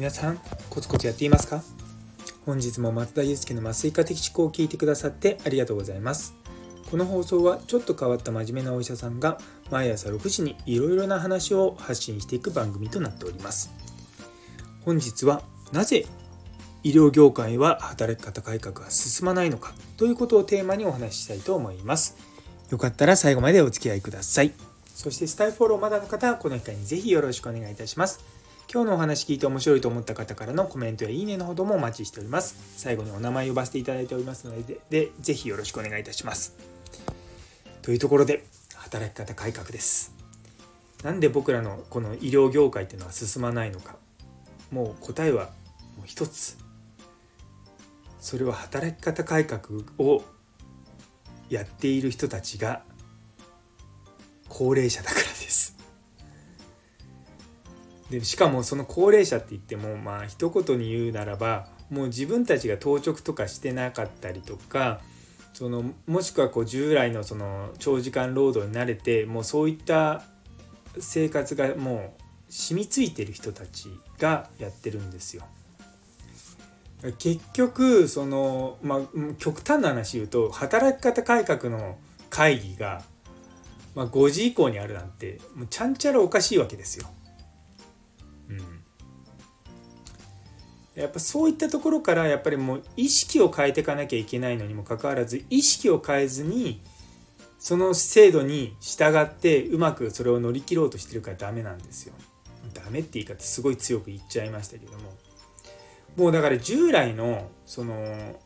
皆さんコツコツやっていますか？本日も松田祐介の麻酔科的思考を聞いてくださってありがとうございます。この放送はちょっと変わった真面目なお医者さんが毎朝6時にいろいろな話を発信していく番組となっております。本日はなぜ医療業界は働き方改革が進まないのかということをテーマにお話ししたいと思います。よかったら最後までお付き合いください。そしてスタイフォローまだの方はこの機会にぜひよろしくお願いいたします。今日のお話聞いて面白いと思った方からのコメントやいいねのほどもお待ちしております。最後にお名前呼ばせていただいておりますのででぜひよろしくお願いいたします。というところで働き方改革です。なんで僕らのこの医療業界っていうのは進まないのか。もう答えはもう一つ。それは働き方改革をやっている人たちが高齢者だからです。でしかもその高齢者って言ってもまあ一言に言うならばもう自分たちが当直とかしてなかったりとかそのもしくはこう従来のその長時間労働に慣れてもうそういった生活がもう染みついてる人たちがやってるんですよ。結局その、まあ、極端な話言うと働き方改革の会議が、まあ、5時以降にあるなんてもうちゃんちゃらおかしいわけですよ。やっぱそういったところからやっぱりもう意識を変えていかなきゃいけないのにもかかわらず意識を変えずにその制度に従ってうまくそれを乗り切ろうとしてるからダメなんですよ。ダメって言い方すごい強く言っちゃいましたけども。もうだから従来のその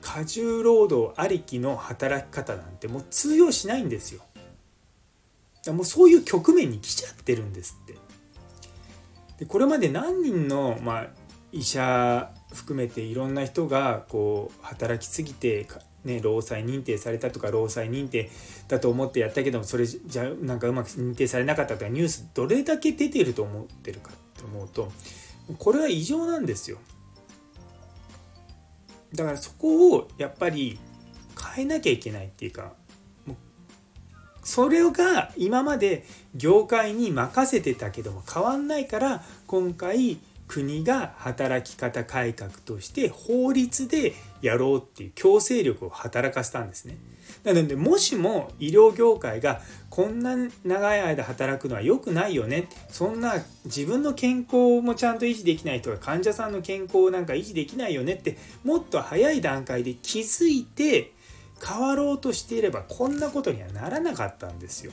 過重労働ありきの働き方なんてもう通用しないんですよ。もうそういう局面に来ちゃってるんですって。でこれまで何人の、まあ、医者含めていろんな人がこう働きすぎて、ね、労災認定されたとか労災認定だと思ってやったけどもそれじゃなんかうまく認定されなかったとかニュースどれだけ出てると思ってるかと思うとこれは異常なんですよ。だからそこをやっぱり変えなきゃいけないっていうかそれが今まで業界に任せてたけども変わんないから今回国が働き方改革として法律でやろうっていう強制力を働かせたんですね。なのでもしも医療業界がこんな長い間働くのは良くないよねってそんな自分の健康もちゃんと維持できない人が患者さんの健康なんか維持できないよねってもっと早い段階で気づいて変わろうとしていればこんなことにはならなかったんですよ。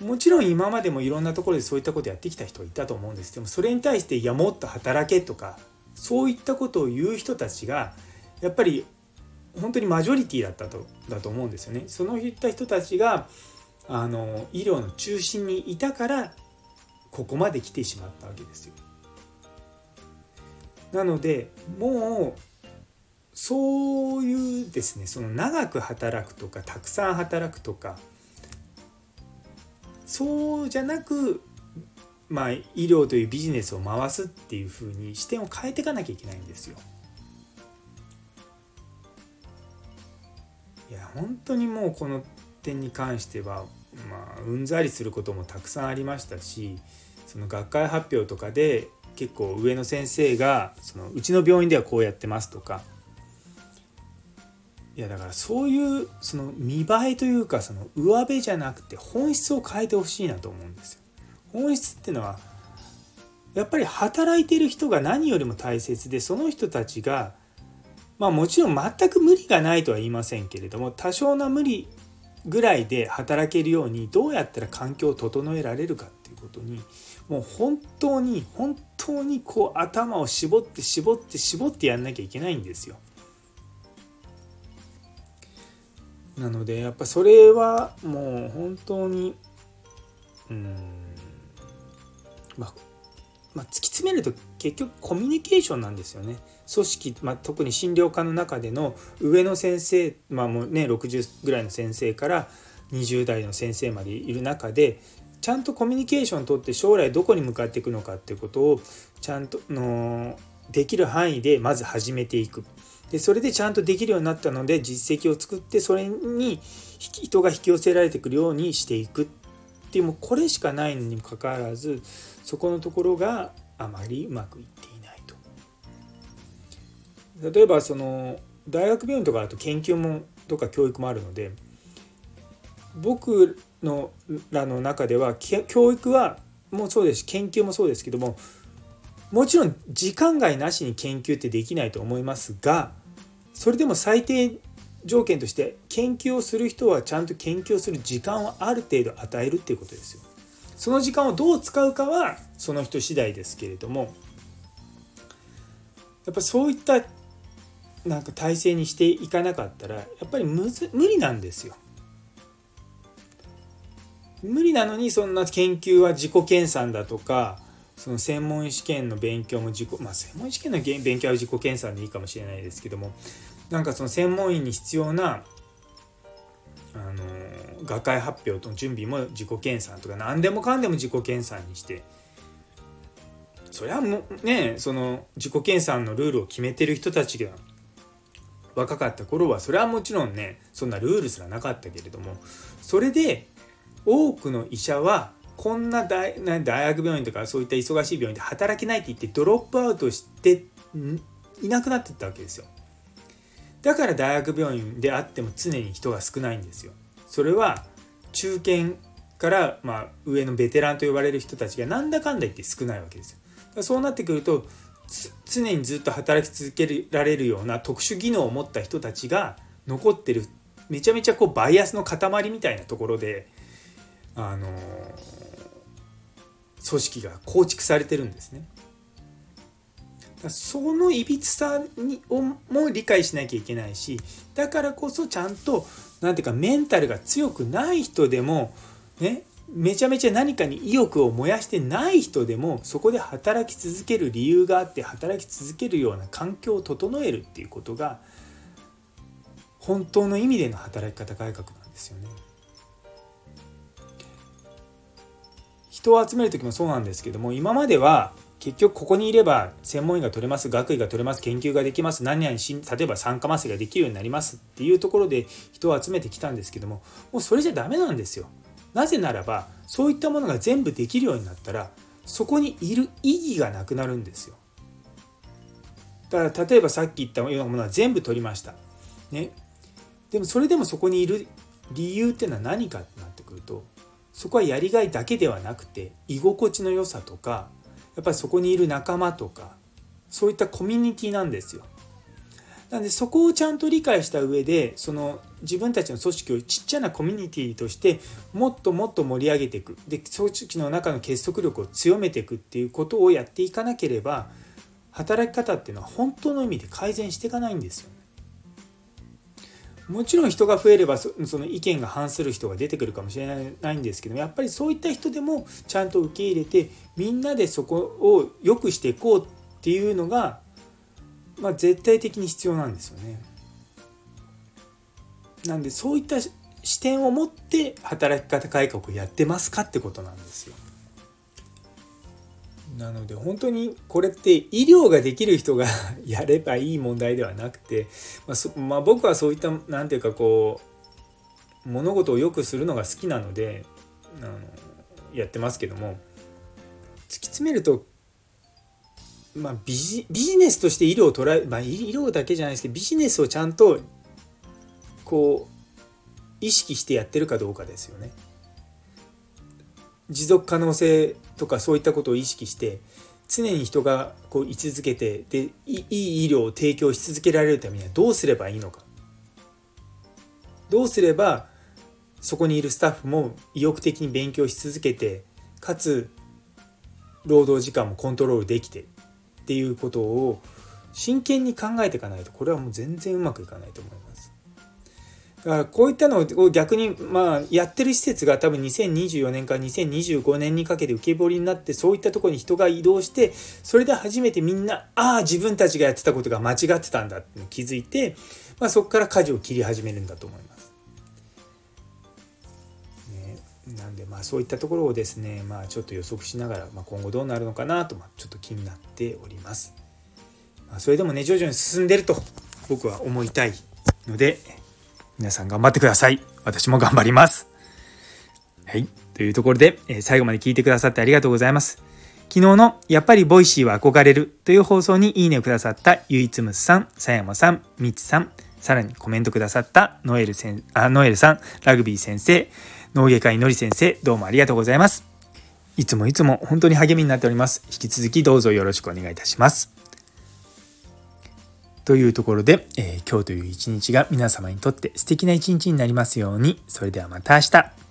もちろん今までもいろんなところでそういったことやってきた人はいたと思うんですでもそれに対していやもっと働けとかそういったことを言う人たちがやっぱり本当にマジョリティだったとだと思うんですよね。そのいった人たちがあの医療の中心にいたからここまで来てしまったわけですよ。なのでもうそういうですねその長く働くとかたくさん働くとかそうじゃなくまあ医療というビジネスを回すっていう風に視点を変えていかなきゃいけないんですよ。いや本当にもうこの点に関してはまあうんざりすることもたくさんありましたしその学会発表とかで結構上の先生がそのうちの病院ではこうやってますとかいやだからそういうその見栄えというかその上辺じゃなくて本質を変えてほしいなと思うんですよ。本質っていうのはやっぱり働いてる人が何よりも大切でその人たちがまあもちろん全く無理がないとは言いませんけれども多少な無理ぐらいで働けるようにどうやったら環境を整えられるかっていうことにもう本当に本当にこう頭を絞って絞って絞ってやんなきゃいけないんですよ。なのでやっぱそれはもう本当にうんまあまあ、突き詰めると結局コミュニケーションなんですよね。組織、まあ、特に診療科の中での上の先生、まあもうね、60ぐらいの先生から20代の先生までいる中でちゃんとコミュニケーションをとって将来どこに向かっていくのかっていうことをちゃんとのできる範囲でまず始めていく。でそれでちゃんとできるようになったので実績を作ってそれに人が引き寄せられてくるようにしていくっていうもうこれしかないのにもかかわらずそこのところがあまりうまくいっていないと。例えばその大学病院とかだと研究もとか教育もあるので僕のらの中では教育はもうそうですし研究もそうですけどももちろん時間外なしに研究ってできないと思いますがそれでも最低条件として研究をする人はちゃんと研究をする時間をある程度与えるっていうことですよ。その時間をどう使うかはその人次第ですけれどもやっぱそういったなんか体制にしていかなかったらやっぱり無理なんですよ。無理なのにそんな研究は自己研鑽だとかその専門試験の勉強も自己まあ専門試験の勉強は自己研鑽でいいかもしれないですけどもなんかその専門医に必要なあの学会発表との準備も自己研鑽とか何でもかんでも自己研鑽にしてそりゃもうねその自己研鑽のルールを決めてる人たちが若かった頃はそれはもちろんねそんなルールすらなかったけれどもそれで多くの医者はこんな大な大学病院とかそういった忙しい病院で働けないって言ってドロップアウトしていなくなってったわけですよ。だから大学病院であっても常に人が少ないんですよ。それは中堅からまあ上のベテランと呼ばれる人たちがなんだかんだ言って少ないわけですよ。そうなってくると常にずっと働き続けられるような特殊技能を持った人たちが残ってるめちゃめちゃこうバイアスの塊みたいなところであの組織が構築されてるんですね。そのいびつさにをも理解しなきゃいけないしだからこそちゃんと何ていうかメンタルが強くない人でもねめちゃめちゃ何かに意欲を燃やしてない人でもそこで働き続ける理由があって働き続けるような環境を整えるっていうことが本当の意味での働き方改革なんですよね。人を集める時もそうなんですけども今までは結局ここにいれば専門医が取れます学位が取れます研究ができます何々し例えば酸化麻酔ができるようになりますっていうところで人を集めてきたんですけどももうそれじゃダメなんですよ。なぜならばそういったものが全部できるようになったらそこにいる意義がなくなるんですよ。だから例えばさっき言ったようなものは全部取りました。ね。でもそれでもそこにいる理由っていうのは何かってなってくるとそこはやりがいだけではなくて居心地の良さとかやっぱりそこにいる仲間とかそういったコミュニティなんですよ。なんでそこをちゃんと理解した上でその自分たちの組織をちっちゃなコミュニティとしてもっともっと盛り上げていくで組織の中の結束力を強めていくっていうことをやっていかなければ働き方っていうのは本当の意味で改善していかないんですよ。もちろん人が増えればその意見が反する人が出てくるかもしれないんですけどやっぱりそういった人でもちゃんと受け入れてみんなでそこを良くしていこうっていうのが、まあ、絶対的に必要なんですよね。なんでそういった視点を持って働き方改革をやってますかってことなんですよ。なので本当にこれって医療ができる人が やればいい問題ではなくて、まあまあ、僕はそういった何て言うかこう物事を良くするのが好きなのであのやってますけども突き詰めると、まあ、ビジビジネスとして医療を捉え、まあ、医療だけじゃないですけどビジネスをちゃんとこう意識してやってるかどうかですよね。持続可能性とかそういったことを意識して常に人がこう居続けてでいい医療を提供し続けられるためにはどうすればいいのかどうすればそこにいるスタッフも意欲的に勉強し続けてかつ労働時間もコントロールできてっていうことを真剣に考えていかないとこれはもう全然うまくいかないと思います。だからこういったのを逆にまあやってる施設が多分2024年から2025年にかけて浮き彫りになってそういったところに人が移動してそれで初めてみんなああ自分たちがやってたことが間違ってたんだって気づいて、まあ、そこから舵を切り始めるんだと思います。ね、なんでまあそういったところをですねまあちょっと予測しながら、まあ、今後どうなるのかなと、ちょっと気になっております。まあ、それでもね徐々に進んでると僕は思いたいので皆さん頑張ってください。私も頑張ります。はい。というところで、え最後まで聞いてくださってありがとうございます。昨日のやっぱり Voicy は憧れるという放送にいいねをくださったゆいつむさん、さやまさん、みちさん、さらにコメントくださったノエルせんあノエルさん、ラグビー先生、脳外科医のり先生、どうもありがとうございます。いつもいつも本当に励みになっております。引き続きどうぞよろしくお願いいたします。というところで、えー、今日という一日が皆様にとって素敵な一日になりますように。それではまた明日。